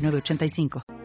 8985.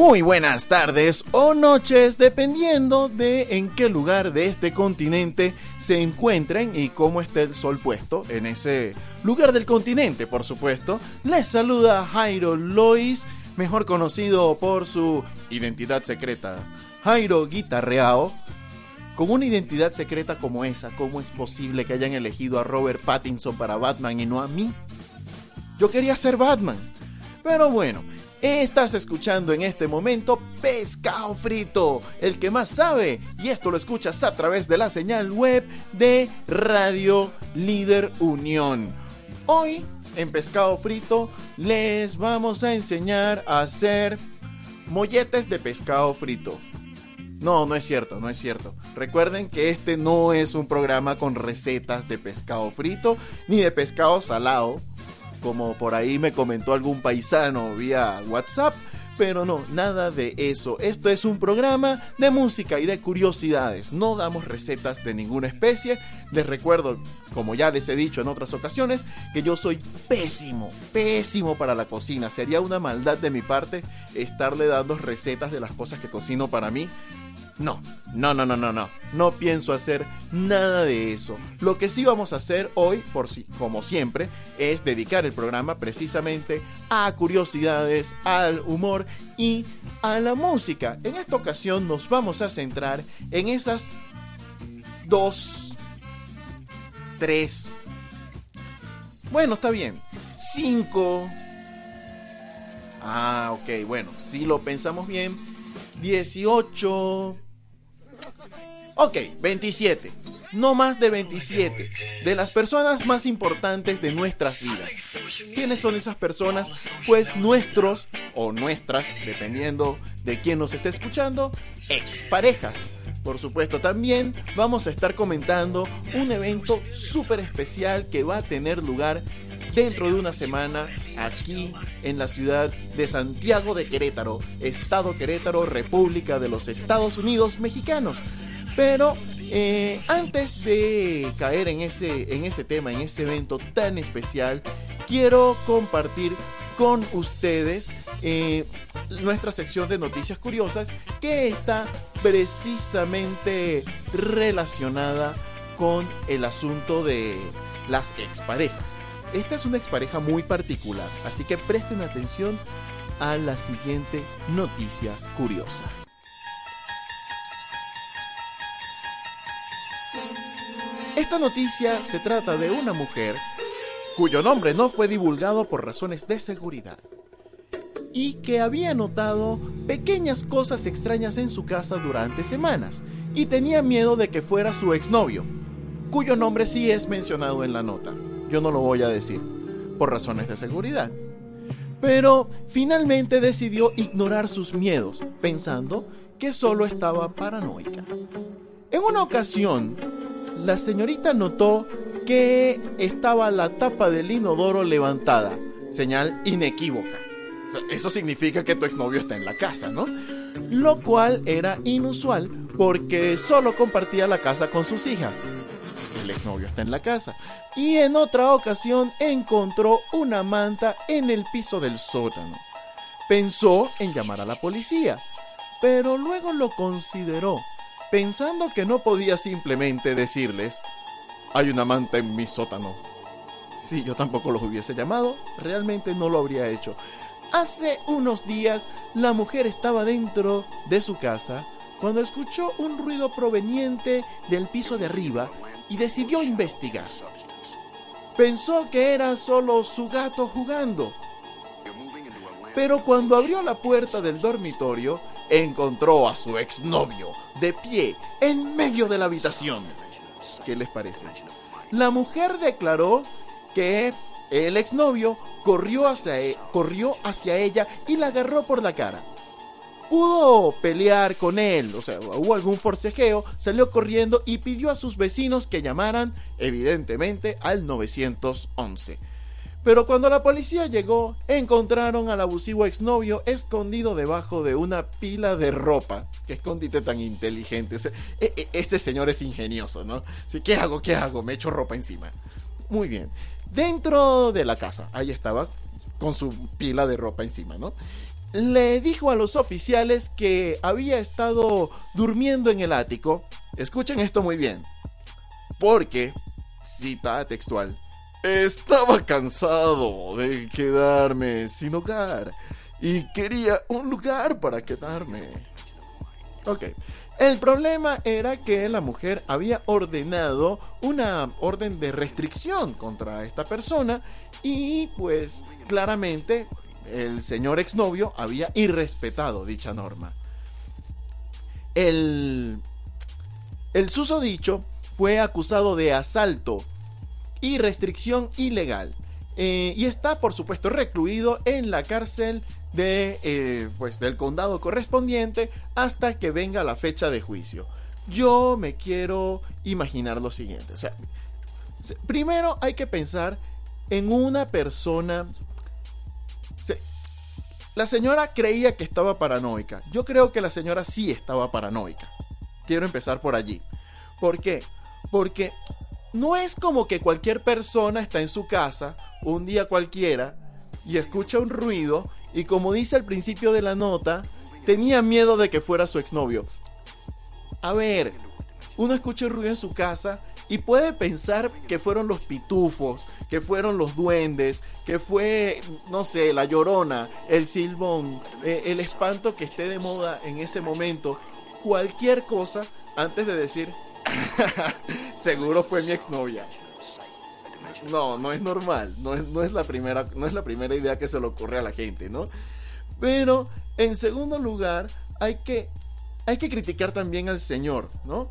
Muy buenas tardes o noches, dependiendo de en qué lugar de este continente se encuentren y cómo esté el sol puesto en ese lugar del continente, por supuesto. Les saluda Jairo Lois, mejor conocido por su identidad secreta, Jairo Guitarreao. Con una identidad secreta como esa, ¿cómo es posible que hayan elegido a Robert Pattinson para Batman y no a mí? Yo quería ser Batman. Pero bueno, estás escuchando en este momento Pescado Frito, el que más sabe, y esto lo escuchas a través de la señal web de Radio Líder Unión. Hoy en Pescado Frito les vamos a enseñar a hacer molletes de pescado frito. No, no es cierto, no es cierto. Recuerden que este no es un programa con recetas de pescado frito ni de pescado salado, como por ahí me comentó algún paisano vía WhatsApp. Pero no, nada de eso. Esto es un programa de música y de curiosidades. No damos recetas de ninguna especie. Les recuerdo, como ya les he dicho en otras ocasiones, que yo soy pésimo, pésimo para la cocina. Sería una maldad de mi parte estarle dando recetas de las cosas que cocino para mí. No, no, no, no, no, no. No pienso hacer nada de eso. Lo que sí vamos a hacer hoy, por si, como siempre, es dedicar el programa precisamente a curiosidades, al humor y a la música. En esta ocasión nos vamos a centrar en esas dos, tres, bueno, está bien, cinco. Ah, ok, bueno, si lo pensamos bien, 18. Ok, 27. No más de 27. De las personas más importantes de nuestras vidas. ¿Quiénes son esas personas? Pues nuestros o nuestras, dependiendo de quién nos esté escuchando, exparejas. Por supuesto, también vamos a estar comentando un evento súper especial que va a tener lugar dentro de una semana aquí en la ciudad de Santiago de Querétaro, Estado Querétaro, República de los Estados Unidos Mexicanos. Pero eh, antes de caer en ese, en ese tema, en ese evento tan especial, quiero compartir con ustedes eh, nuestra sección de noticias curiosas que está precisamente relacionada con el asunto de las exparejas. Esta es una expareja muy particular, así que presten atención a la siguiente noticia curiosa. Esta noticia se trata de una mujer cuyo nombre no fue divulgado por razones de seguridad y que había notado pequeñas cosas extrañas en su casa durante semanas y tenía miedo de que fuera su exnovio, cuyo nombre sí es mencionado en la nota. Yo no lo voy a decir, por razones de seguridad. Pero finalmente decidió ignorar sus miedos, pensando que solo estaba paranoica. En una ocasión, la señorita notó que estaba la tapa del inodoro levantada, señal inequívoca. Eso significa que tu exnovio está en la casa, ¿no? Lo cual era inusual porque solo compartía la casa con sus hijas. El exnovio está en la casa. Y en otra ocasión encontró una manta en el piso del sótano. Pensó en llamar a la policía, pero luego lo consideró, pensando que no podía simplemente decirles, hay una manta en mi sótano. Si yo tampoco los hubiese llamado, realmente no lo habría hecho. Hace unos días la mujer estaba dentro de su casa cuando escuchó un ruido proveniente del piso de arriba y decidió investigar. Pensó que era solo su gato jugando. Pero cuando abrió la puerta del dormitorio, encontró a su exnovio de pie en medio de la habitación. ¿Qué les parece? La mujer declaró que el exnovio corrió hacia, e- corrió hacia ella y la agarró por la cara. Pudo pelear con él, o sea, hubo algún forcejeo, salió corriendo y pidió a sus vecinos que llamaran, evidentemente, al 911. Pero cuando la policía llegó, encontraron al abusivo exnovio escondido debajo de una pila de ropa. Qué escondite tan inteligente. Ese, e- e- señor es ingenioso, ¿no? ¿Qué hago? ¿Qué hago? Me echo ropa encima. Muy bien. Dentro de la casa, ahí estaba, con su pila de ropa encima, ¿no? Le dijo a los oficiales que había estado durmiendo en el ático. Escuchen esto muy bien. Porque, cita textual, estaba cansado de quedarme sin hogar y quería un lugar para quedarme. Ok. El problema era que la mujer había ordenado una orden de restricción contra esta persona y pues claramente el señor exnovio había irrespetado dicha norma. El, el susodicho fue acusado de asalto y restricción ilegal eh, y está por supuesto recluido en la cárcel de, eh, pues, del condado correspondiente hasta que venga la fecha de juicio. Yo me quiero imaginar lo siguiente. O sea, se- primero hay que pensar en una persona. La señora creía que estaba paranoica. Yo creo que la señora sí estaba paranoica. Quiero empezar por allí. ¿Por qué? Porque no es como que cualquier persona está en su casa un día cualquiera y escucha un ruido y como dice al principio de la nota, tenía miedo de que fuera su exnovio. A ver, uno escucha un ruido en su casa y puede pensar que fueron los pitufos, que fueron los duendes, que fue, no sé, la llorona, el silbón, eh, el espanto que esté de moda en ese momento, cualquier cosa antes de decir, seguro fue mi exnovia. No, no es normal, no es, no es la primera, no es la primera idea que se le ocurre a la gente, ¿no? Pero en segundo lugar, hay que, hay que criticar también al señor, ¿no?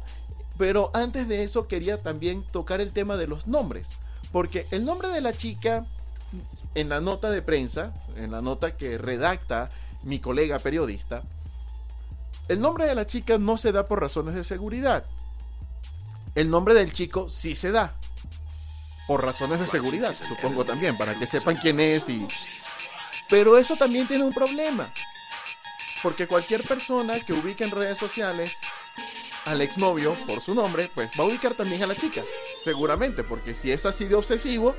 Pero antes de eso quería también tocar el tema de los nombres, porque el nombre de la chica en la nota de prensa, en la nota que redacta mi colega periodista, el nombre de la chica no se da por razones de seguridad. El nombre del chico sí se da. Por razones de seguridad, supongo también, para que sepan quién es y... Pero eso también tiene un problema. Porque cualquier persona que ubique en redes sociales al exnovio por su nombre, pues va a ubicar también a la chica. Seguramente, porque si es así de obsesivo,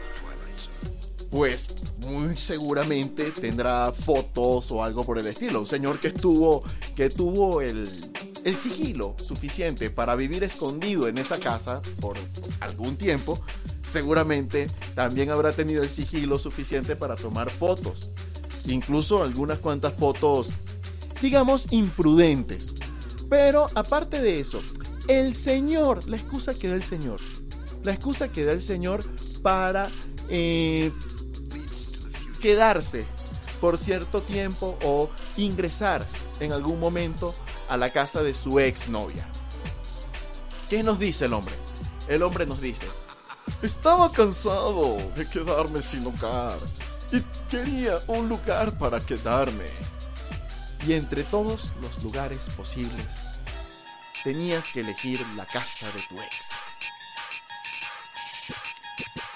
pues muy seguramente tendrá fotos o algo por el estilo. Un señor que estuvo, que tuvo el, el sigilo suficiente para vivir escondido en esa casa por algún tiempo, seguramente también habrá tenido el sigilo suficiente para tomar fotos. Incluso algunas cuantas fotos, digamos, imprudentes. Pero aparte de eso, el señor, la excusa que da el señor, la excusa que da el señor para eh, quedarse por cierto tiempo o ingresar en algún momento a la casa de su exnovia. ¿Qué nos dice el hombre? El hombre nos dice, estaba cansado de quedarme sin hogar y quería un lugar para quedarme. Y entre todos los lugares posibles, tenías que elegir la casa de tu ex.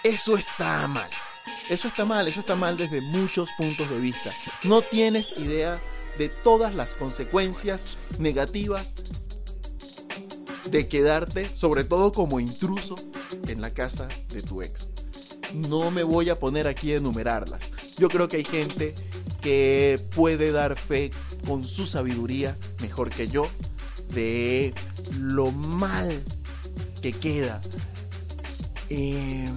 Eso está mal. Eso está mal, eso está mal desde muchos puntos de vista. No tienes idea de todas las consecuencias negativas de quedarte, sobre todo como intruso, en la casa de tu ex. No me voy a poner aquí a enumerarlas. Yo creo que hay gente que puede dar fe con su sabiduría, mejor que yo, de lo mal que queda. Eh,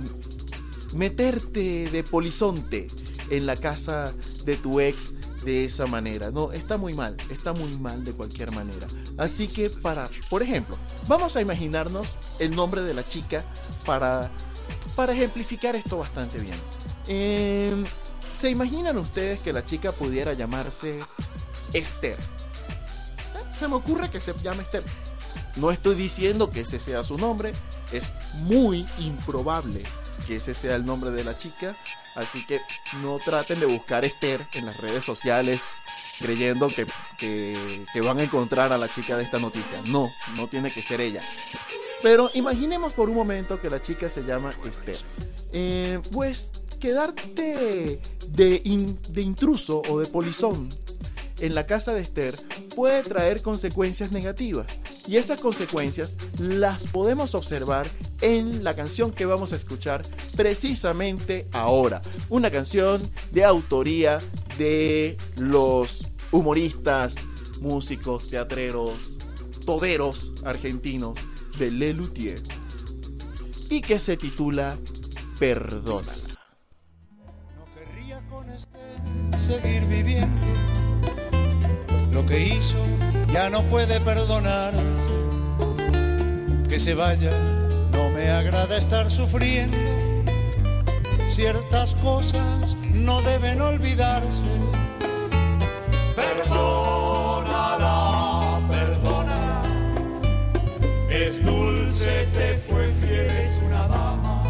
meterte de polizonte en la casa de tu ex de esa manera. No, está muy mal, está muy mal de cualquier manera. Así que para, por ejemplo, vamos a imaginarnos el nombre de la chica para, para ejemplificar esto bastante bien. Eh, ¿Se imaginan ustedes que la chica pudiera llamarse Esther? Se me ocurre que se llame Esther. No estoy diciendo que ese sea su nombre, es muy improbable que ese sea el nombre de la chica, así que no traten de buscar Esther en las redes sociales creyendo que, que- van a encontrar a la chica de esta noticia. No, no tiene que ser ella. Pero imaginemos por un momento que la chica se llama Esther. Eh, pues quedarte de, de intruso o de polizón en la casa de Esther puede traer consecuencias negativas. Y esas consecuencias las podemos observar en la canción que vamos a escuchar precisamente ahora. Una canción de autoría de los humoristas, músicos, teatreros, toderos argentinos de Le Luthier y que se titula Perdónala. No querría con este seguir viviendo. Lo que hizo ya no puede perdonarse. Que se vaya, me agrada estar sufriendo. Ciertas cosas no deben olvidarse. Perdónala, perdónala. Es dulce, te fue fiel, es una dama.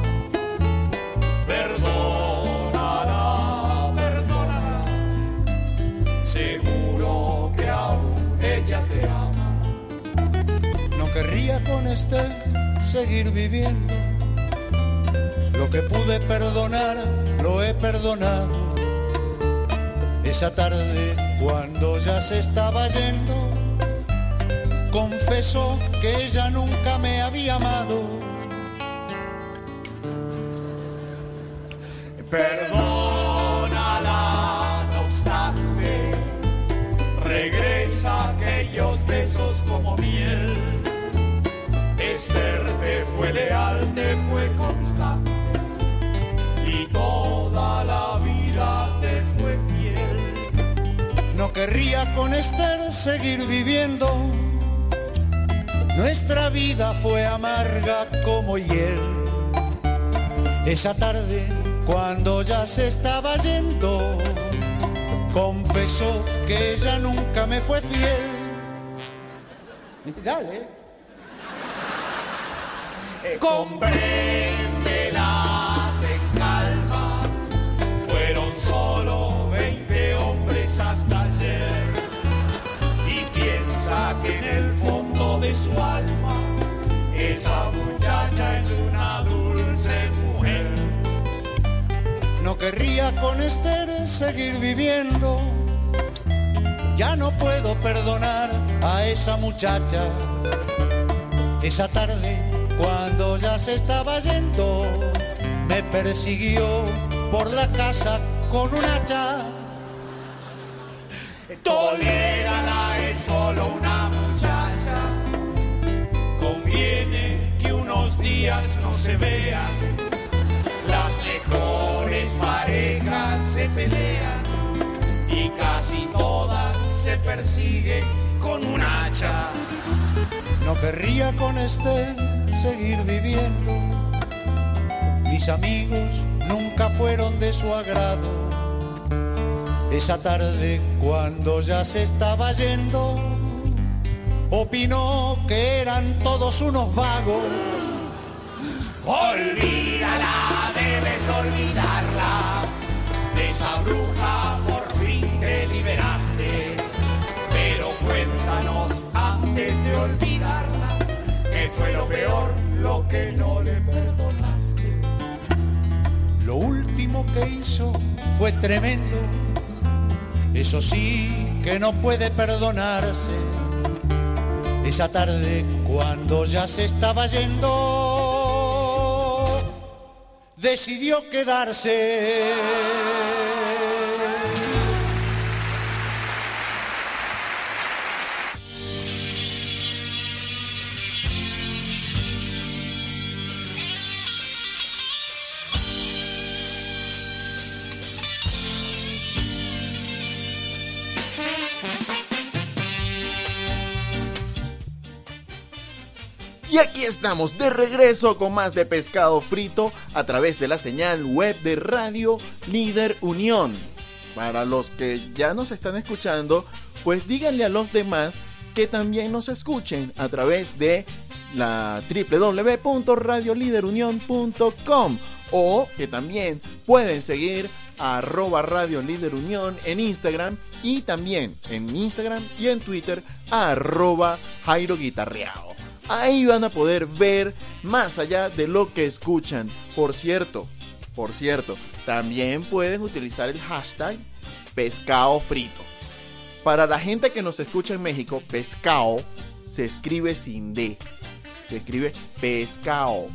Perdónala, perdónala. Seguro que aún ella te ama. No querría con este seguir viviendo. Lo que pude perdonar, lo he perdonado. Esa tarde, cuando ya se estaba yendo, confesó que ella nunca me había amado. Perdónala, no obstante, regresa aquellos besos como miel. Esther te fue leal, te fue constante y toda la vida te fue fiel. No querría con Esther seguir viviendo. Nuestra vida fue amarga como hiel. Esa tarde, cuando ya se estaba yendo, confesó que ella nunca me fue fiel. Dale. Compréndela, ten calma. Fueron solo 20 hombres hasta ayer. Y piensa que en el fondo de su alma, esa muchacha es una dulce mujer. No querría con Esther seguir viviendo. Ya no puedo perdonar a esa muchacha. Esa tarde, cuando ya se estaba yendo, me persiguió por la casa con un hacha. Tolérala, es solo una muchacha. Conviene que unos días no se vean. Las mejores parejas se pelean y casi todas se persiguen con un hacha. No querría con este seguir viviendo. Mis amigos nunca fueron de su agrado. Esa tarde, cuando ya se estaba yendo, opinó que eran todos unos vagos. Olvídala, debes olvidarla. De esa bruja por fin te liberaste. Pero cuéntanos antes de olvidarla, que fue lo peor, lo que no le perdonaste. Lo último que hizo fue tremendo. Eso sí que no puede perdonarse. Esa tarde cuando ya se estaba yendo, decidió quedarse. Estamos de regreso con más de pescado frito a través de la señal web de Radio Líder Unión. Para los que ya nos están escuchando, pues díganle a los demás que también nos escuchen a través de la www.radioliderunión.com o que también pueden seguir a arroba Radio Líder Unión en Instagram y también en Instagram y en Twitter a arroba Jairo Guitarreao. Ahí van a poder ver más allá de lo que escuchan. Por cierto, por cierto, también pueden utilizar el hashtag pescado frito. Para la gente que nos escucha en México, pescado se escribe sin D. Se escribe pescado.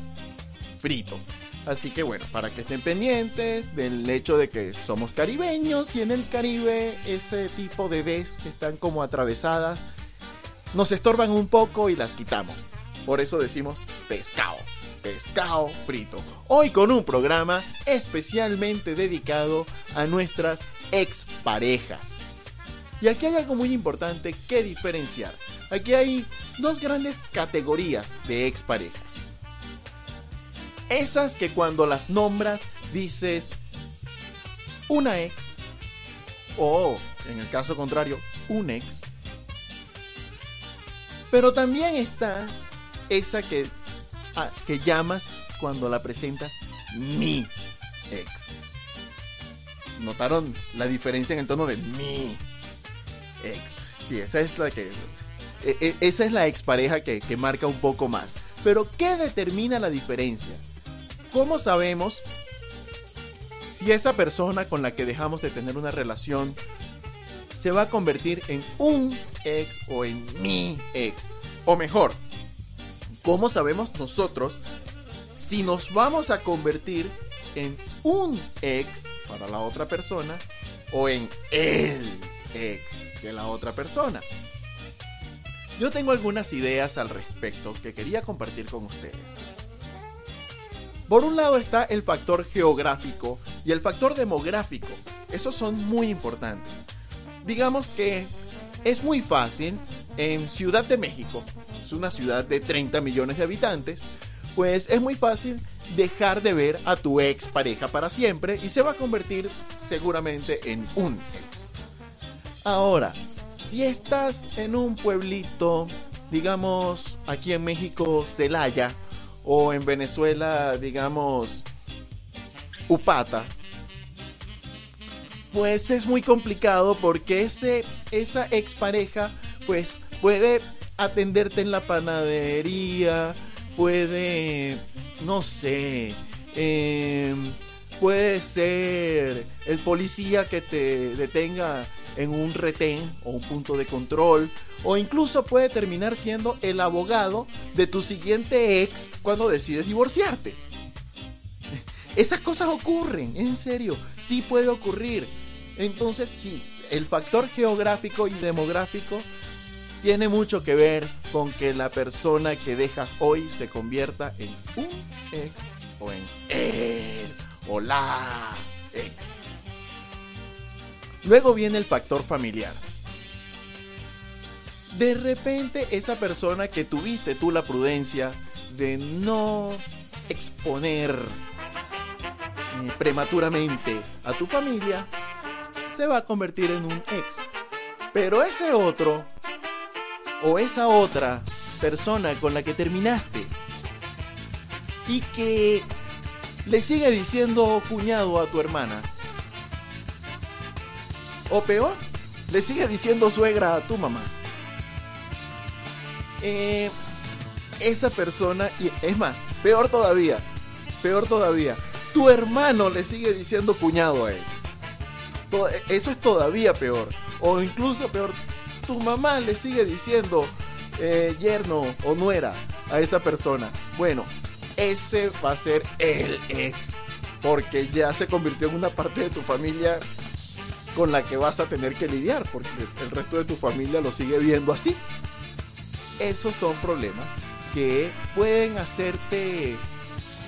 frito. Así que bueno, para que estén pendientes del hecho de que somos caribeños y en el Caribe ese tipo de Ds que están como atravesadas nos estorban un poco y las quitamos. Por eso decimos pescado, pescado frito. Hoy con un programa especialmente dedicado a nuestras exparejas. Y aquí hay algo muy importante que diferenciar. Aquí hay dos grandes categorías de exparejas. Esas que cuando las nombras dices una ex o en el caso contrario un ex. Pero también está esa que, a- que llamas cuando la presentas mi ex. ¿Notaron la diferencia en el tono de mi ex? Sí, esa es la que. e- e- esa es la expareja que, que marca un poco más. Pero, ¿qué determina la diferencia? ¿Cómo sabemos si esa persona con la que dejamos de tener una relación se va a convertir en un ex o en mi ex? O mejor, ¿cómo sabemos nosotros si nos vamos a convertir en un ex para la otra persona o en el ex de la otra persona? Yo tengo algunas ideas al respecto que quería compartir con ustedes. Por un lado está el factor geográfico y el factor demográfico. Esos son muy importantes. Digamos que es muy fácil en Ciudad de México, es una ciudad de 30 millones de habitantes, pues es muy fácil dejar de ver a tu ex pareja para siempre y se va a convertir seguramente en un ex. Ahora, si estás en un pueblito, digamos aquí en México, Celaya, o en Venezuela, digamos, Upata, pues es muy complicado porque ese, esa expareja, pues puede atenderte en la panadería, puede, no sé, em, puede ser el policía que te detenga en un retén o un punto de control, o incluso puede terminar siendo el abogado de tu siguiente ex cuando decides divorciarte. Esas cosas ocurren, en serio, sí puede ocurrir. Entonces sí, el factor geográfico y demográfico tiene mucho que ver con que la persona que dejas hoy se convierta en un ex o en él o la ex. Luego viene el factor familiar. De repente esa persona que tuviste tú la prudencia de no exponer eh, prematuramente a tu familia, se va a convertir en un ex. Pero ese otro o esa otra persona con la que terminaste y que le sigue diciendo cuñado a tu hermana, o peor, le sigue diciendo suegra a tu mamá. Eh, esa persona, y es más, peor todavía, peor todavía, tu hermano le sigue diciendo cuñado a él. Eso es todavía peor. O incluso peor, tu mamá le sigue diciendo eh, yerno o nuera a esa persona. Bueno, ese va a ser el ex. Porque ya se convirtió en una parte de tu familia con la que vas a tener que lidiar. Porque el resto de tu familia lo sigue viendo así. Esos son problemas que pueden hacerte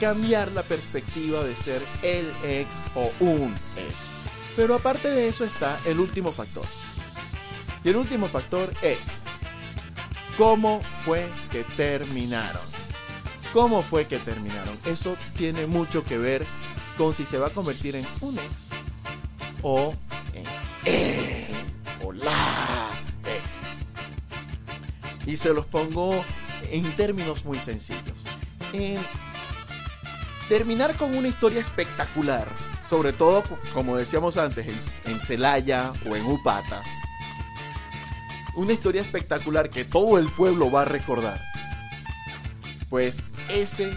cambiar la perspectiva de ser el ex o un ex. Pero aparte de eso está el último factor. Y el último factor es cómo fue que terminaron. ¿Cómo fue que terminaron? Eso tiene mucho que ver con si se va a convertir en un ex o en el o la ex. Y se los pongo en términos muy sencillos. En terminar con una historia espectacular, sobre todo, como decíamos antes, en, Celaya o en Upata. Una historia espectacular que todo el pueblo va a recordar. Pues ese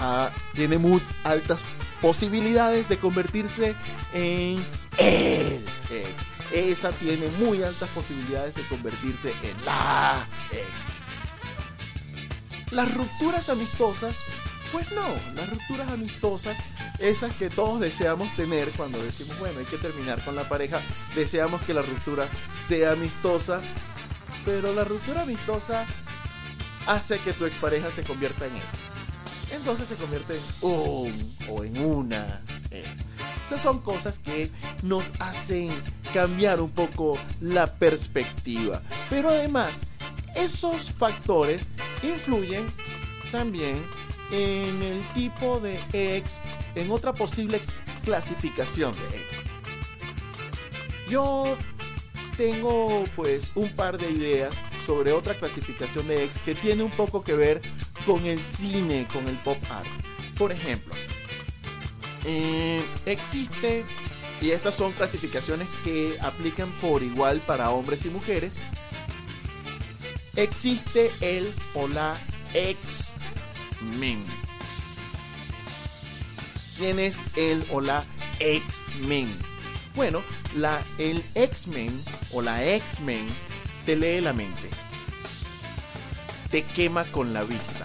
ah, tiene muy altas posibilidades de convertirse en el ex. Esa tiene muy altas posibilidades de convertirse en la ex. Las rupturas amistosas Pues no, las rupturas amistosas, esas que todos deseamos tener cuando decimos, bueno, hay que terminar con la pareja, deseamos que la ruptura sea amistosa, pero la ruptura amistosa hace que tu expareja se convierta en ex. Entonces se convierte en un o en una ex. Esas son cosas que nos hacen cambiar un poco la perspectiva. Pero además, esos factores influyen también en el tipo de ex, en otra posible clasificación de ex. Yo tengo pues un par de ideas sobre otra clasificación de ex que tiene un poco que ver con el cine, con el pop art. Por ejemplo, eh, existe, y estas son clasificaciones que aplican por igual para hombres y mujeres, existe el o la ex-men. ¿Quién es el o la ex-men? Bueno, la, el X-Men o la X-Men te lee la mente. Te quema con la vista.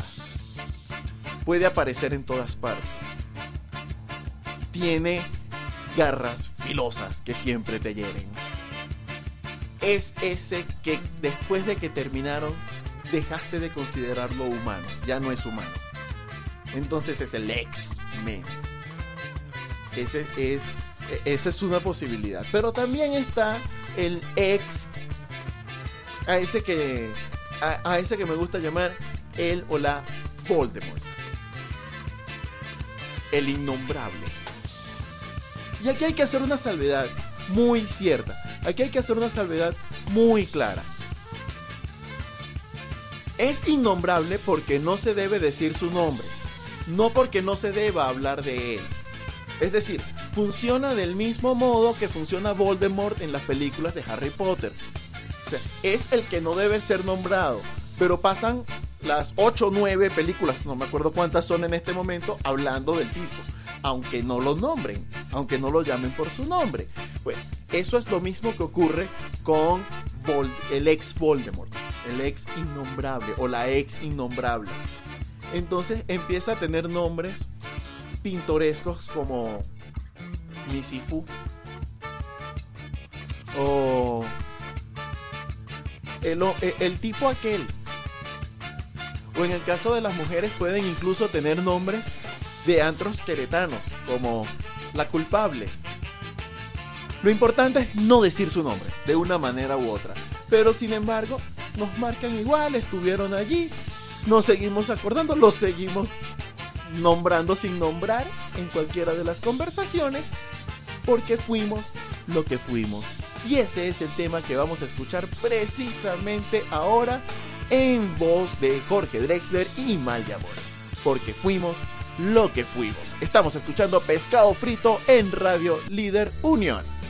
Puede aparecer en todas partes. Tiene garras filosas que siempre te hieren. Es ese que después de que terminaron dejaste de considerarlo humano. Ya no es humano. Entonces es el X-Men. Es esa es una posibilidad. Pero también está el ex. A ese que. A ese que me gusta llamar el o la Voldemort. El innombrable. Y aquí hay que hacer una salvedad muy cierta. Aquí hay que hacer una salvedad muy clara. Es innombrable porque no se debe decir su nombre. No porque no se deba hablar de él. Es decir, funciona del mismo modo que funciona Voldemort en las películas de Harry Potter. Es el que no debe ser nombrado, pero pasan las 8 o 9 películas, no me acuerdo cuántas son en este momento, hablando del tipo, aunque no lo nombren, aunque no lo llamen por su nombre. Pues eso es lo mismo que ocurre con el ex Voldemort, el ex innombrable o la ex innombrable. Entonces empieza a tener nombres pintorescos como Misifu o el, e- el tipo aquel. O en el caso de las mujeres pueden incluso tener nombres de antros queretanos, como la culpable. Lo importante es no decir su nombre, de una manera u otra. Pero sin embargo, nos marcan igual, estuvieron allí, nos seguimos acordando, los seguimos nombrando sin nombrar en cualquiera de las conversaciones, porque fuimos lo que fuimos. Y ese es el tema que vamos a escuchar precisamente ahora en voz de Jorge Drexler y Maya Mores. Porque fuimos lo que fuimos. Estamos escuchando Pescado Frito en Radio Líder Unión.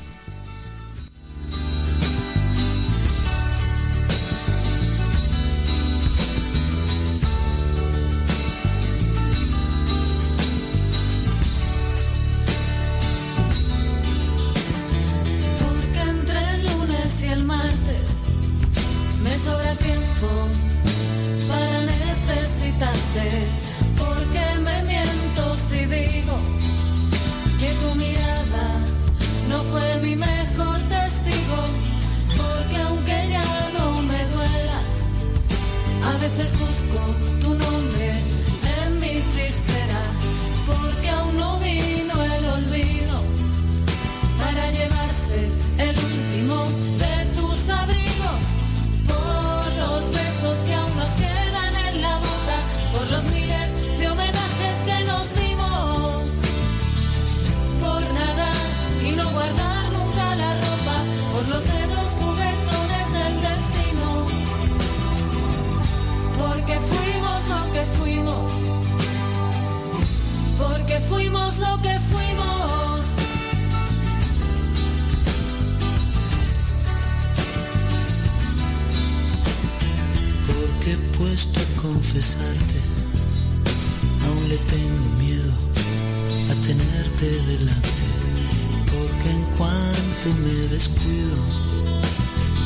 Descuido,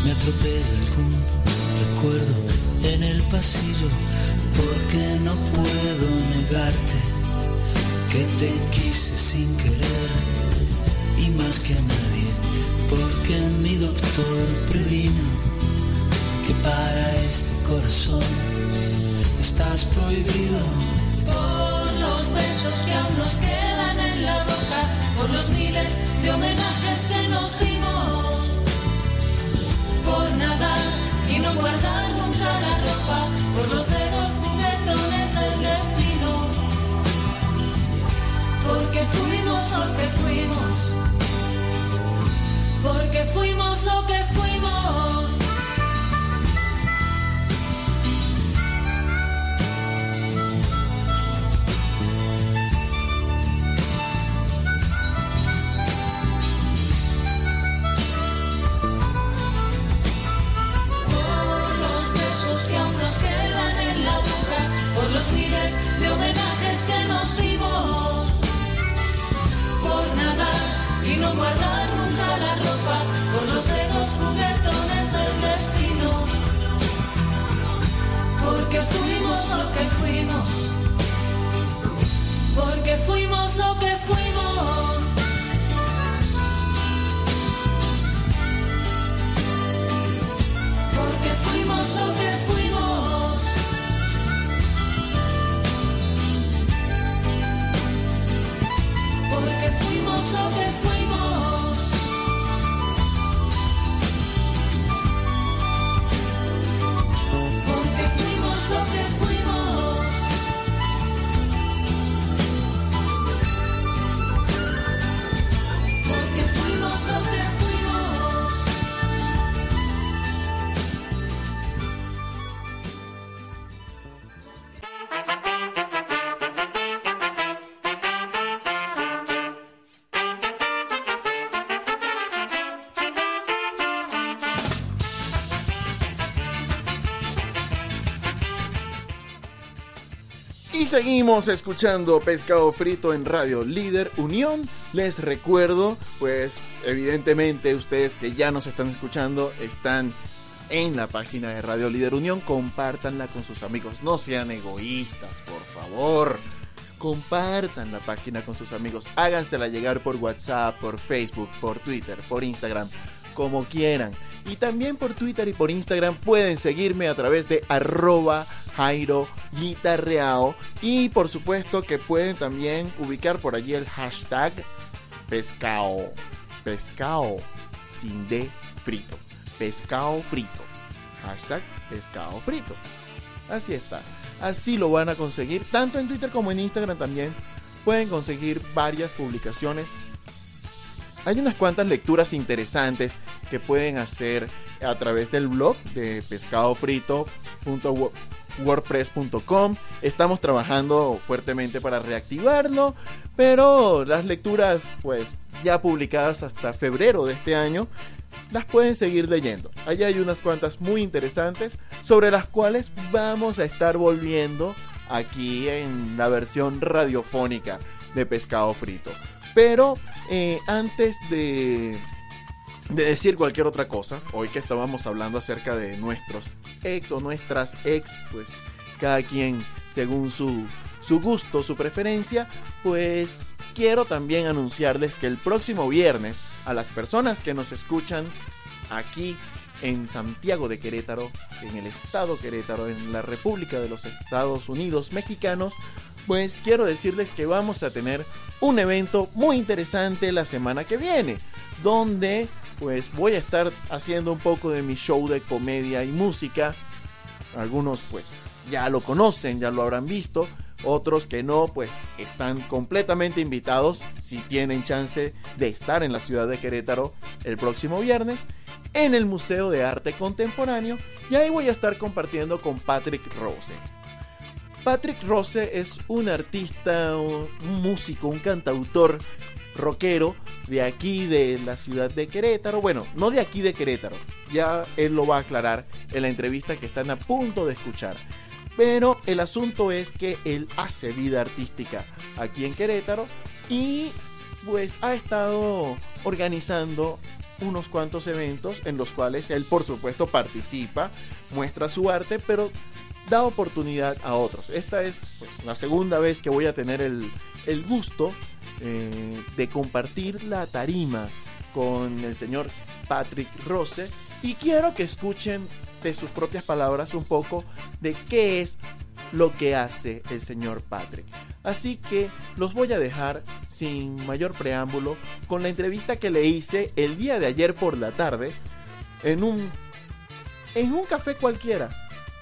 me atropella algún recuerdo en el pasillo. porque no puedo negarte que te quise sin querer y más que a nadie, porque mi doctor previno que para este corazón estás prohibido. Por los besos que aún nos quedan en la boca, por los miles de homenajes que nos dimos, por nadar y no guardar nunca la ropa, por los dedos juguetones del destino, porque fuimos lo que fuimos, porque fuimos lo que fuimos. Fuimos lo que fuimos, porque fuimos lo que seguimos escuchando Pescado Frito en Radio Líder Unión. Les recuerdo, pues evidentemente ustedes que ya nos están escuchando están en la página de Radio Líder Unión. Compártanla con sus amigos. No sean egoístas, por favor. Compartan la página con sus amigos. Hágansela llegar por WhatsApp, por Facebook, por Twitter, por Instagram, como quieran. Y también por Twitter y por Instagram pueden seguirme a través de arroba Jairo Guitarreao. Y por supuesto que pueden también ubicar por allí el hashtag pescao. Pescao sin de frito. Pescao frito. Hashtag pescado frito. Así está. Así lo van a conseguir. Tanto en Twitter como en Instagram también pueden conseguir varias publicaciones. Hay unas cuantas lecturas interesantes que pueden hacer a través del blog de pescadofrito.wordpress.com. Estamos trabajando fuertemente para reactivarlo, pero las lecturas pues ya publicadas hasta febrero de este año las pueden seguir leyendo. Allá hay unas cuantas muy interesantes sobre las cuales vamos a estar volviendo aquí en la versión radiofónica de Pescado Frito. Pero eh, antes de, de decir cualquier otra cosa, hoy que estábamos hablando acerca de nuestros ex o nuestras ex, pues cada quien según su, su gusto, su preferencia, pues quiero también anunciarles que el próximo viernes a las personas que nos escuchan aquí en Santiago de Querétaro, en el estado Querétaro, en la República de los Estados Unidos Mexicanos, pues quiero decirles que vamos a tener un evento muy interesante la semana que viene, donde pues voy a estar haciendo un poco de mi show de comedia y música. Algunos pues ya lo conocen, ya lo habrán visto. Otros que no, pues están completamente invitados si tienen chance de estar en la ciudad de Querétaro el próximo viernes en el Museo de Arte Contemporáneo y ahí voy a estar compartiendo con Patrick Rose. Patrick Rose es un artista, un músico, un cantautor rockero de aquí de la ciudad de Querétaro. Bueno, no de aquí de Querétaro. Ya él lo va a aclarar en la entrevista que están a punto de escuchar. Pero el asunto es que él hace vida artística aquí en Querétaro y pues ha estado organizando unos cuantos eventos en los cuales él por supuesto participa, muestra su arte, pero da oportunidad a otros. Esta es pues, la segunda vez que voy a tener el, el gusto eh, de compartir la tarima con el señor Patrick Rose y quiero que escuchen de sus propias palabras un poco de qué es lo que hace el señor Patrick. Así que los voy a dejar sin mayor preámbulo con la entrevista que le hice el día de ayer por la tarde en un en un café cualquiera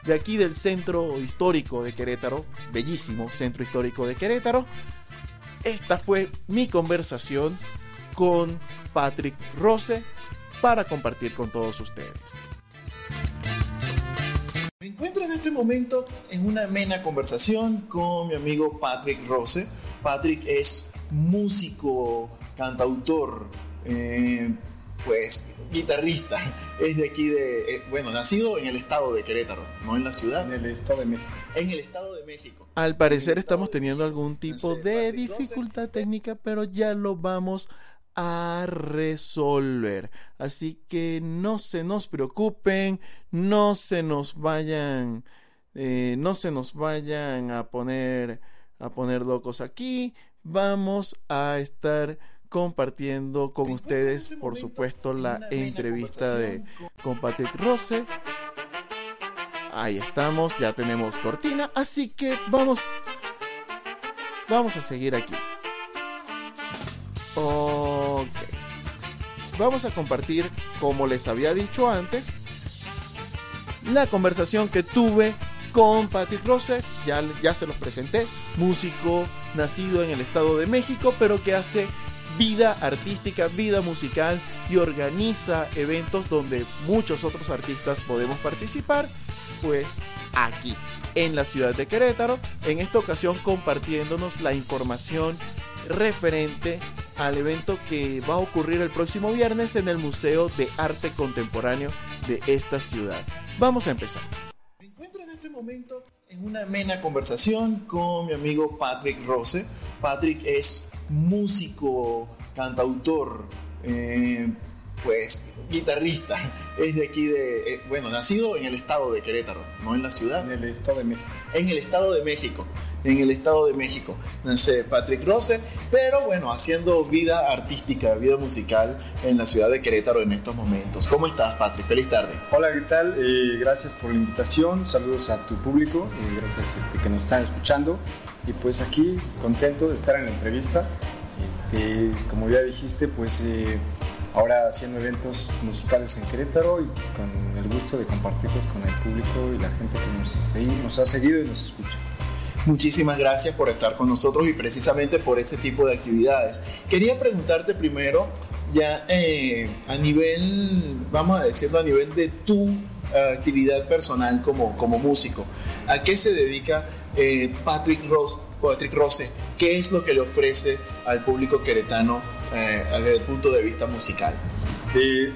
de aquí del centro histórico de Querétaro, bellísimo centro histórico de Querétaro. Esta fue mi conversación con Patrick Rose para compartir con todos ustedes. Me encuentro en este momento en una amena conversación con mi amigo Patrick Rose. Patrick es músico, cantautor, eh, pues guitarrista. Es de aquí de, eh, bueno, nacido en el estado de Querétaro, no en la ciudad. En el Estado de México. En el estado de México. Al parecer estamos teniendo algún tipo de dificultad técnica, pero ya lo vamos a resolver. Así que no se nos preocupen, no se nos vayan, eh, no se nos vayan a poner a poner locos aquí. Vamos a estar compartiendo con ustedes, por supuesto, la entrevista de con Patrick Rose. Ahí estamos, ya tenemos cortina, así que vamos vamos a seguir aquí. Ok. Vamos a compartir, como les había dicho antes, la conversación que tuve con Patrick Rose. Ya, ya se los presenté. Músico nacido en el Estado de México, pero que hace vida artística, vida musical y organiza eventos donde muchos otros artistas podemos participar. Pues aquí, en la ciudad de Querétaro, en esta ocasión compartiéndonos la información referente al evento que va a ocurrir el próximo viernes en el Museo de Arte Contemporáneo de esta ciudad. Vamos a empezar. Me encuentro en este momento en una amena conversación con mi amigo Patrick Rose. Patrick es músico, cantautor, eh, pues guitarrista. Es de aquí de, eh, bueno, nacido en el estado de Querétaro, no en la ciudad. En el Estado de México. En el estado de México. En el estado de México. Nace Patrick Rose, pero bueno, haciendo vida artística, vida musical en la ciudad de Querétaro en estos momentos. ¿Cómo estás, Patrick? Feliz tarde. Hola, ¿qué tal? Eh, gracias por la invitación. Saludos a tu público. eh, gracias este, que nos están escuchando. Y pues aquí, contento de estar en la entrevista. Este, como ya dijiste, pues eh, ahora haciendo eventos musicales en Querétaro y con el gusto de compartirlos con el público y la gente que nos, ha seguido y nos escucha. Muchísimas gracias por estar con nosotros y precisamente por ese tipo de actividades. Quería preguntarte primero, ya eh, a nivel, vamos a decirlo, a nivel de tu eh, actividad personal como, como músico, ¿a qué se dedica eh, Patrick, Rose, Patrick Rose? ¿Qué es lo que le ofrece al público queretano eh, desde el punto de vista musical?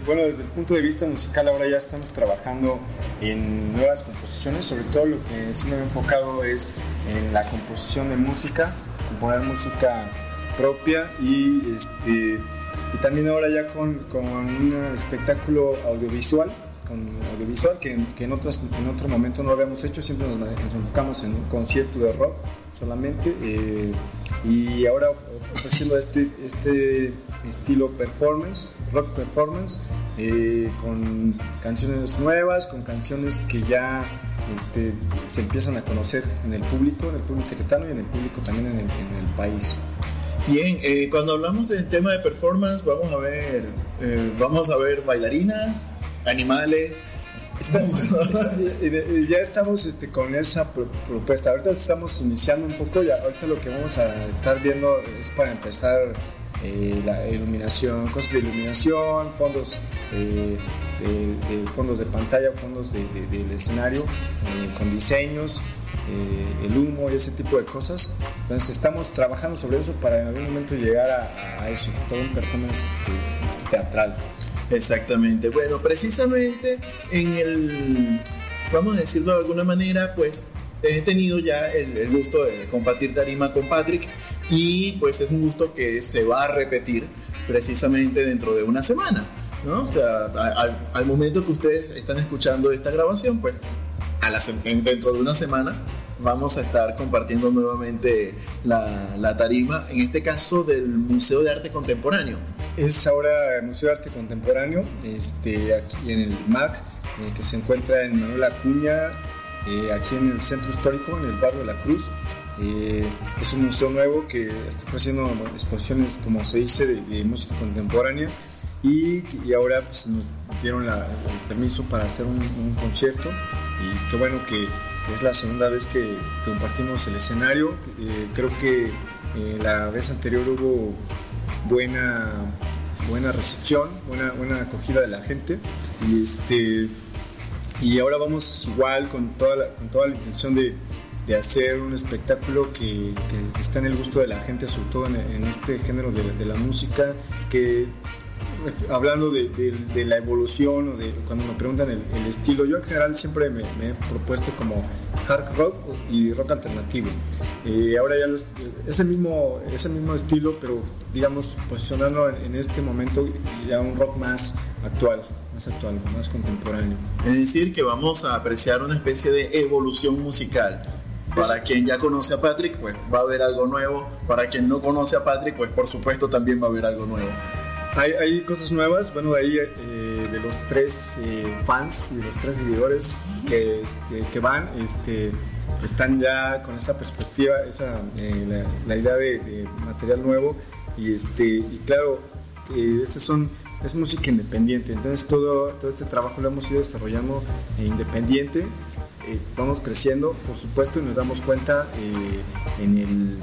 Bueno, desde el punto de vista musical ahora ya estamos trabajando en nuevas composiciones, sobre todo lo que sí me he enfocado es en la composición de música, componer música propia y, este, y también ahora ya con, con un espectáculo audiovisual, con audiovisual que, que en, otros, en otro momento no lo habíamos hecho, siempre nos, enfocamos en un concierto de rock solamente eh, y ahora of- ofreciendo este, este estilo performance, rock performance, eh, con canciones nuevas, con canciones que ya este, se empiezan a conocer en el público, en el público queretano y en el público también en el, en el país. Bien, eh, cuando hablamos del tema de performance, vamos a ver, eh, vamos a ver bailarinas, animales. Ya estamos este, con esa pro- propuesta. Ahorita estamos iniciando un poco. Ya, ahorita lo que vamos a estar viendo es para empezar eh, la iluminación, cosas de iluminación, fondos eh, de, fondos de pantalla, fondos de- de- del escenario, eh, con diseños, el humo y ese tipo de cosas. Entonces estamos trabajando sobre eso para en algún momento llegar a, a eso, todo un performance este, teatral. Exactamente. Bueno, precisamente en el, vamos a decirlo de alguna manera, pues he tenido ya el, gusto de compartir tarima con Patrick y pues es un gusto que se va a repetir precisamente dentro de una semana. ¿no? O sea, al, momento que ustedes están escuchando esta grabación, pues dentro de una semana vamos a estar compartiendo nuevamente la, la tarima, en este caso del Museo de Arte Contemporáneo. Es ahora el Museo de Arte Contemporáneo, este, aquí en el MAC, eh, que se encuentra en Manuel Acuña, eh, aquí en el centro histórico, en el barrio de la Cruz. Eh, es un museo nuevo que está ofreciendo exposiciones, como se dice, de, de música contemporánea y, y ahora pues, nos dieron la- el permiso para hacer un, un concierto y qué bueno que, es la segunda vez que compartimos el escenario. Eh, creo que eh, la vez anterior hubo buena, buena recepción, buena, buena acogida de la gente y este y ahora vamos igual con toda la, con toda la intención de, de hacer un espectáculo que, está en el gusto de la gente, sobre todo en, este género de, de la música, que hablando de, de- de la evolución o de cuando me preguntan el, el estilo, yo en general siempre me, me he propuesto como hard rock y rock alternativo. Eh, ahora ya los, ese, mismo, ese mismo estilo, pero digamos posicionarlo en, en este momento ya un rock más actual, más actual, más contemporáneo. Es decir, que vamos a apreciar una especie de evolución musical. Para quien ya conoce a Patrick, pues va a haber algo nuevo. Para quien no conoce a Patrick, pues por supuesto también va a haber algo nuevo. Hay, hay cosas nuevas, bueno, ahí eh, de los tres eh, fans y de los tres seguidores que, este, que van, este, están ya con esa perspectiva, esa, eh, la, idea de, material nuevo. Y, este, y claro, este son, es música independiente, entonces todo, todo este trabajo lo hemos ido desarrollando independiente, vamos creciendo, por supuesto, y nos damos cuenta en, el,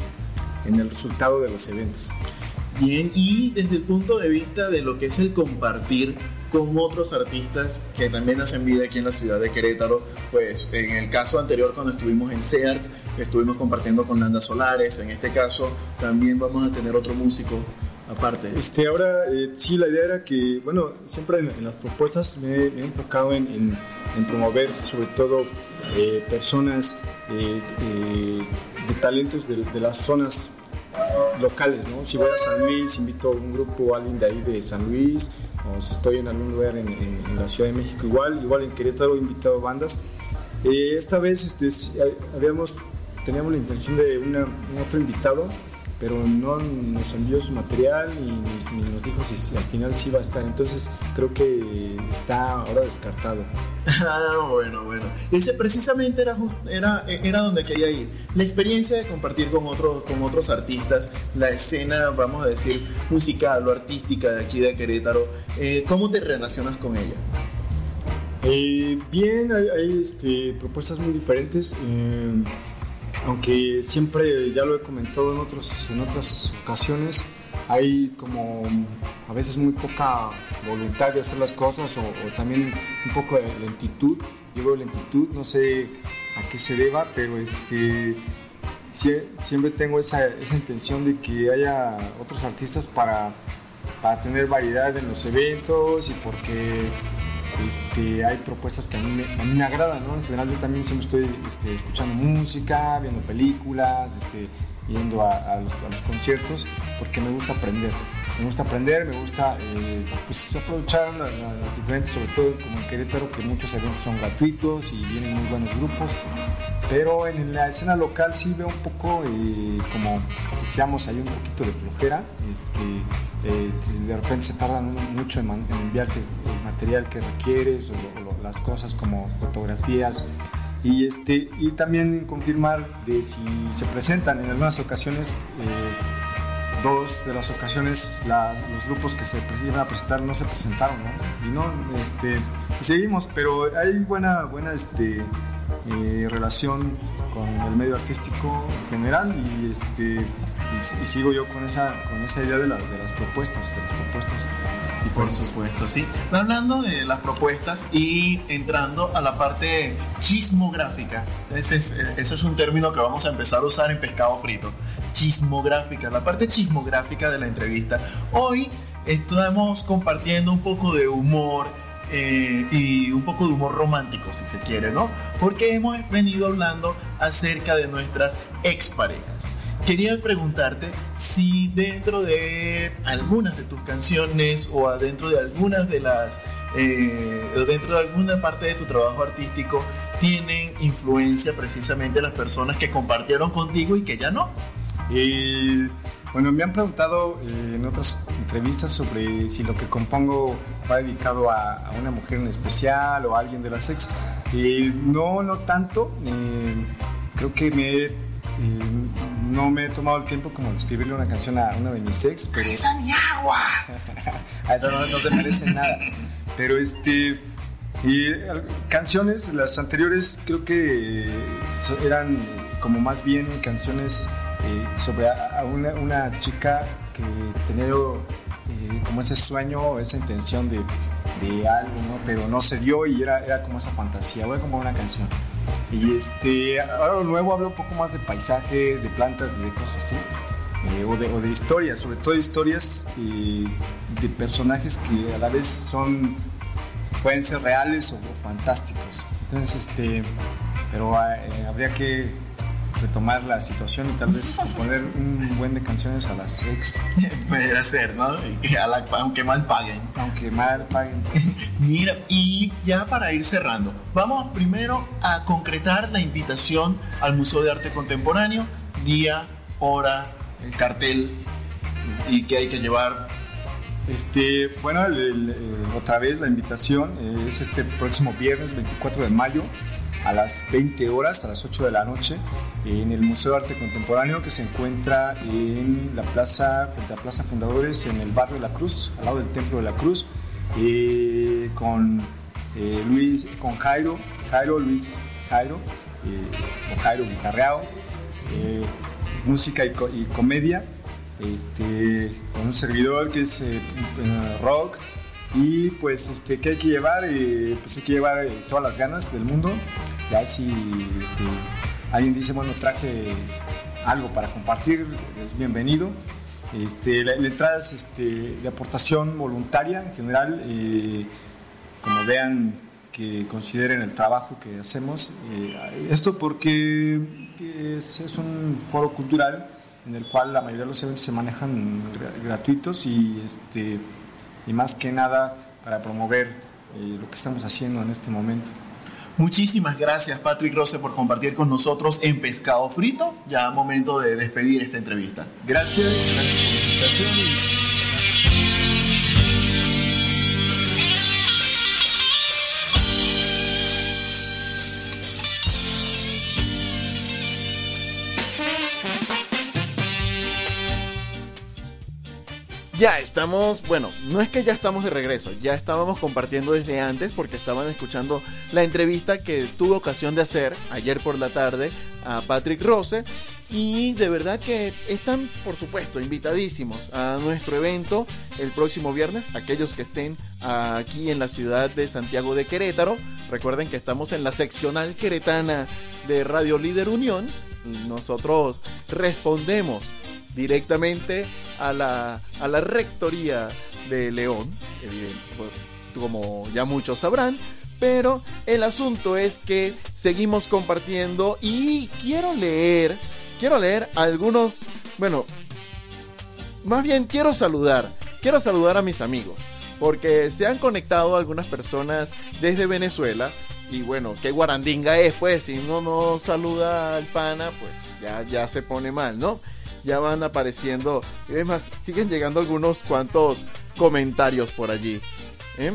en el resultado de los eventos. Bien, y desde el punto de vista de lo que es el compartir con otros artistas que también hacen vida aquí en la ciudad de Querétaro, pues en el caso anterior cuando estuvimos en CEART, estuvimos compartiendo con Landa Solares, en este caso también vamos a tener otro músico aparte. Este, ahora eh, sí, la idea era que, bueno, siempre en, las propuestas me, me he enfocado en, promover sobre todo eh, personas eh, de talentos de las zonas locales, ¿no? Si voy a San Luis, invito a un grupo o alguien de ahí de San Luis, o si estoy en algún lugar en, en- la Ciudad de México igual, igual en Querétaro he invitado bandas. Eh, esta vez este, habíamos, teníamos la intención de una, un otro invitado, pero no nos envió su material ni, ni- nos dijo si, si al final sí iba a estar. Entonces creo que está ahora descartado. Ah, bueno, bueno. Ese precisamente era, just- era, era donde quería ir. La experiencia de compartir con otros, con otros artistas, la escena, vamos a decir, musical o artística de aquí de Querétaro. eh, ¿Cómo te relacionas con ella? Eh, bien, hay, hay, este, propuestas muy diferentes, eh, aunque siempre, ya lo he comentado en, otros, en otras ocasiones, hay como a veces muy poca voluntad de hacer las cosas o, también un poco de lentitud. Yo veo lentitud, no sé a qué se deba, pero este, sie- siempre tengo esa, esa intención de que haya otros artistas para, para tener variedad en los eventos y porque este, hay propuestas que a mí, me, me agradan, ¿no? En general yo también siempre estoy este, escuchando música, viendo películas, este, yendo a, los, conciertos, porque me gusta aprender. Me gusta aprender, me gusta eh, pues, aprovechar la- la- las diferentes, sobre todo como en Querétaro, que muchos eventos son gratuitos y vienen muy buenos grupos. Pero en la escena local sí veo un poco, eh, como decíamos, hay un poquito de flojera. Este, eh, de repente se tardan mucho en, en enviarte el material que requieres o, o las cosas como fotografías. Y, este, y también confirmar de si se presentan en algunas ocasiones. eh, dos de las ocasiones los grupos que se iban a presentar no se presentaron, ¿no? Y no, este, seguimos, pero hay buena, buena este, eh, relación con el medio artístico en general y, este, y sigo yo con esa, con esa idea de, la- de las propuestas, de las propuestas Por supuesto, sí. Hablando de las propuestas y entrando a la parte chismográfica. Ese es, ese es un término que vamos a empezar a usar en pescado frito. Chismográfica, la parte chismográfica de la entrevista. Hoy estamos compartiendo un poco de humor. eh, y un poco de humor romántico, si se quiere, ¿no? Porque hemos venido hablando acerca de nuestras exparejas. Quería preguntarte si dentro de algunas de tus canciones o adentro de algunas de las, eh, dentro de alguna parte de tu trabajo artístico, tienen influencia precisamente las personas que compartieron contigo y que ya no? Y bueno, me han preguntado eh, en otras entrevistas sobre si lo que compongo va dedicado a, una mujer en especial o a alguien de la sex. Y no, no tanto. Eh, creo que me eh, no me he tomado el tiempo como de escribirle una canción a una de mis ex, pero... ¡Esa mi agua! a eso no, no se merece nada. Pero este... Y canciones, las anteriores creo que eran como más bien canciones eh, sobre a, a una, una chica que tenía eh, como ese sueño, esa intención de, algo, ¿no? Pero no se dio y era, era como esa fantasía, voy a como una canción. Y este, ahora nuevo hablo un poco más de paisajes, de plantas y de cosas así. eh, o, de, historias, sobre todo historias eh, de personajes que a la vez son pueden ser reales o, o fantásticos. Entonces, este, pero habría que retomar la situación y tal vez poner un buen de canciones a las ex, Puede ser, ¿no? A la- aunque mal paguen. aunque mal paguen. Mira, y ya para ir cerrando, vamos primero a concretar la invitación al Museo de Arte Contemporáneo, día, hora, el cartel y que hay que llevar. Este, bueno, el- el, eh, otra vez la invitación eh, es este próximo viernes 24 de mayo a las 20 horas, a las 8 de la noche, en el Museo de Arte Contemporáneo que se encuentra en la plaza, frente a Plaza Fundadores, en el barrio de la Cruz, al lado del Templo de la Cruz, eh, con eh, Luis, con Jairo, Jairo, Luis Jairo, eh, o Jairo Guitarreado, eh, música y, co- y comedia, este, con un servidor que es eh, eh, rock y pues este, ¿qué hay que llevar? Eh, pues hay que llevar eh, todas las ganas del mundo, ya si este, alguien dice, bueno, traje algo para compartir, es bienvenido. Este, la, la entrada es este, de aportación voluntaria en general, eh, como vean que consideren el trabajo que hacemos. eh, esto porque es, un foro cultural en el cual la mayoría de los eventos se manejan gra- gratuitos y, este, y más que nada para promover eh, lo que estamos haciendo en este momento. Muchísimas gracias Patrick Rose por compartir con nosotros en Pescado Frito. Ya momento de despedir esta entrevista. Gracias, gracias por la invitación. Ya estamos, bueno, no es que ya estamos de regreso, ya estábamos compartiendo desde antes porque estaban escuchando la entrevista que tuve ocasión de hacer ayer por la tarde a Patrick Rose y de verdad que están, por supuesto, invitadísimos a nuestro evento el próximo viernes, aquellos que estén aquí en la ciudad de Santiago de Querétaro. Recuerden que estamos en la seccional queretana de Radio Líder Unión y nosotros respondemos directamente a la, a la rectoría de León, pues, como ya muchos sabrán. Pero el asunto es que seguimos compartiendo y quiero leer, quiero leer algunos, bueno, más bien quiero saludar, quiero saludar a mis amigos, porque se han conectado algunas personas desde Venezuela y bueno, qué guarandinga es, pues si uno no saluda al pana, pues ya, ya se pone mal, ¿no? Ya van apareciendo. Es más, siguen llegando algunos cuantos comentarios por allí. ¿eh?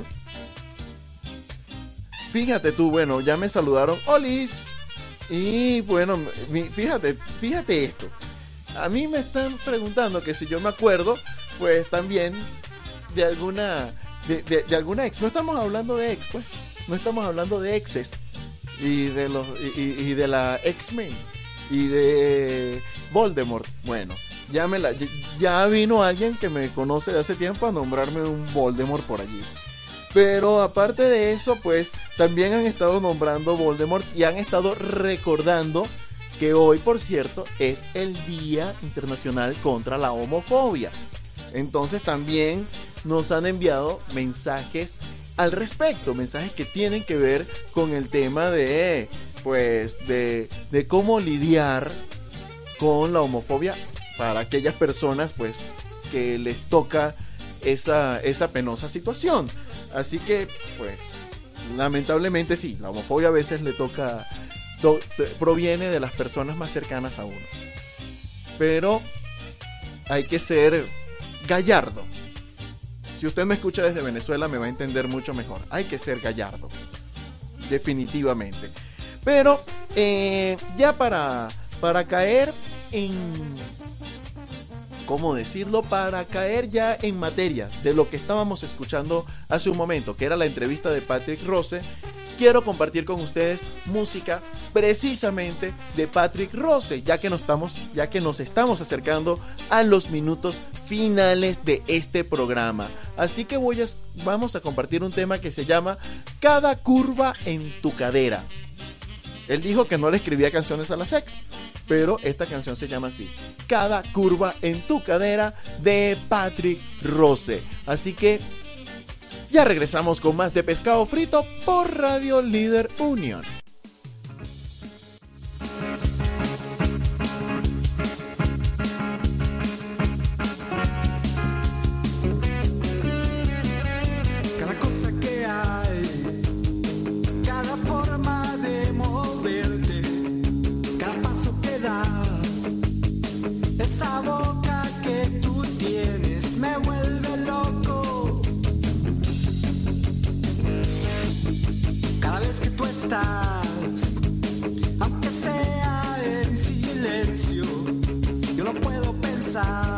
Fíjate tú, bueno, ya me saludaron. ¡Olis! Y bueno, fíjate, fíjate esto. A mí me están preguntando que si yo me acuerdo, pues también de alguna, de, de- alguna ex. No estamos hablando de ex, pues. No estamos hablando de exes. Y de los, y, y- y de la X-Men. Y de Voldemort. Bueno, ya, me ya vino alguien que me conoce de hace tiempo a nombrarme un Voldemort por allí. Pero aparte de eso, pues también han estado nombrando Voldemort y han estado recordando que hoy, por cierto, es el Día Internacional contra la Homofobia. Entonces también nos han enviado mensajes al respecto, mensajes que tienen que ver con el tema de, pues, de, de cómo lidiar con la homofobia para aquellas personas, pues, que les toca esa, esa penosa situación. Así que, pues, lamentablemente sí, la homofobia a veces le toca, proviene de las personas más cercanas a uno. Pero hay que ser gallardo. Si usted me escucha desde Venezuela me va a entender mucho mejor. Hay que ser gallardo. Definitivamente. Pero eh, ya para, para caer en... ¿Cómo decirlo? Para caer ya en materia de lo que estábamos escuchando hace un momento, que era la entrevista de Patrick Rose, quiero compartir con ustedes música precisamente de Patrick Rose, ya que nos estamos, ya que nos estamos acercando a los minutos finales de este programa. Así que voy a, vamos a compartir un tema que se llama Cada curva en tu cadera. Él dijo que no le escribía canciones a las ex, pero esta canción se llama así. Cada curva en tu cadera de Patrick Rose. Así que ya regresamos con más de pescado frito por Radio Líder Unión. Aunque sea en silencio, yo no puedo pensar.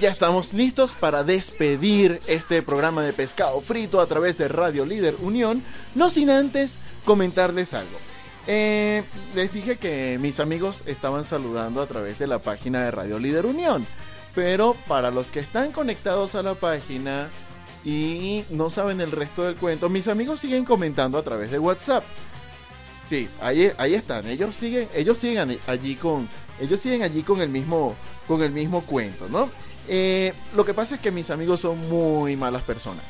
Ya estamos listos para despedir este programa de pescado frito a través de Radio Líder Unión, no sin antes comentarles algo. Eh, les dije que mis amigos estaban saludando a través de la página de Radio Líder Unión, pero para los que están conectados a la página y no saben el resto del cuento, mis amigos siguen comentando a través de WhatsApp. Sí, ahí, ahí están. Ellos siguen, ellos siguen allí con, ellos siguen allí con el mismo, con el mismo cuento, ¿no? Eh, lo que pasa es que mis amigos son muy malas personas.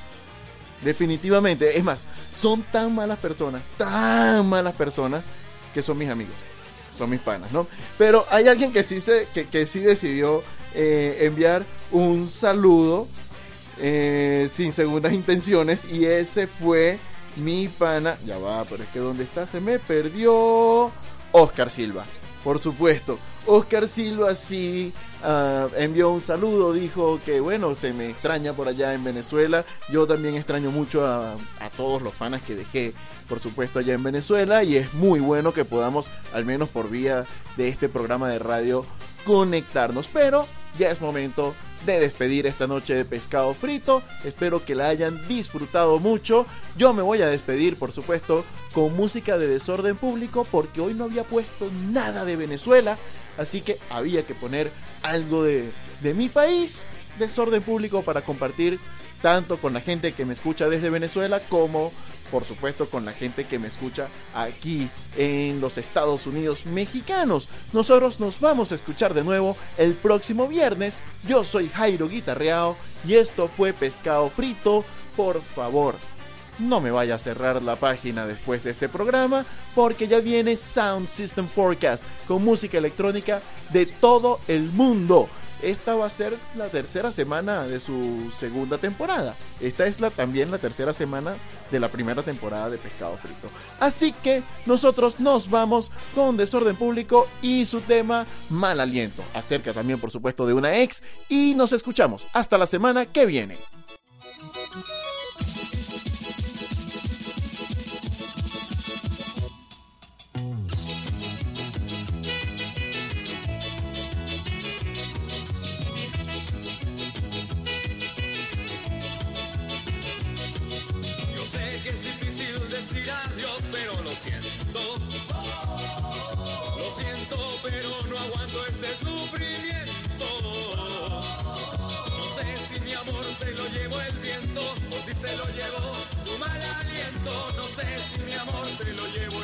Definitivamente. Es más, son tan malas personas, tan malas personas, que son mis amigos. Son mis panas, ¿no? Pero hay alguien que sí, se, que, que sí decidió eh, enviar un saludo eh, sin segundas intenciones. Y ese fue mi pana. Ya va, pero es que ¿dónde está? Se me perdió. Oscar Silva. Por supuesto. Oscar Silva sí ah, envió un saludo, dijo que bueno, se me extraña por allá en Venezuela. Yo también extraño mucho a, a todos los panas que dejé, por supuesto, allá en Venezuela. Y es muy bueno que podamos, al menos por vía de este programa de radio, conectarnos. Pero ya es momento de despedir esta noche de pescado frito. Espero que la hayan disfrutado mucho. Yo me voy a despedir, por supuesto, con música de desorden público porque hoy no había puesto nada de Venezuela. Así que había que poner algo de, de mi país, desorden público, para compartir tanto con la gente que me escucha desde Venezuela como por supuesto con la gente que me escucha aquí en los Estados Unidos mexicanos. Nosotros nos vamos a escuchar de nuevo el próximo viernes. Yo soy Jairo Guitarreao y esto fue Pescado Frito. Por favor, no me vaya a cerrar la página después de este programa porque ya viene Sound System Forecast con música electrónica de todo el mundo. Esta va a ser la tercera semana de su segunda temporada. Esta es también la tercera semana de la primera temporada de Pescado Frito. Así que nosotros nos vamos con Desorden Público y su tema Mal Aliento. Acerca también, por supuesto, de una ex. Y nos escuchamos hasta la semana que viene. Se lo llevó tu mal aliento. No sé si mi amor se lo llevó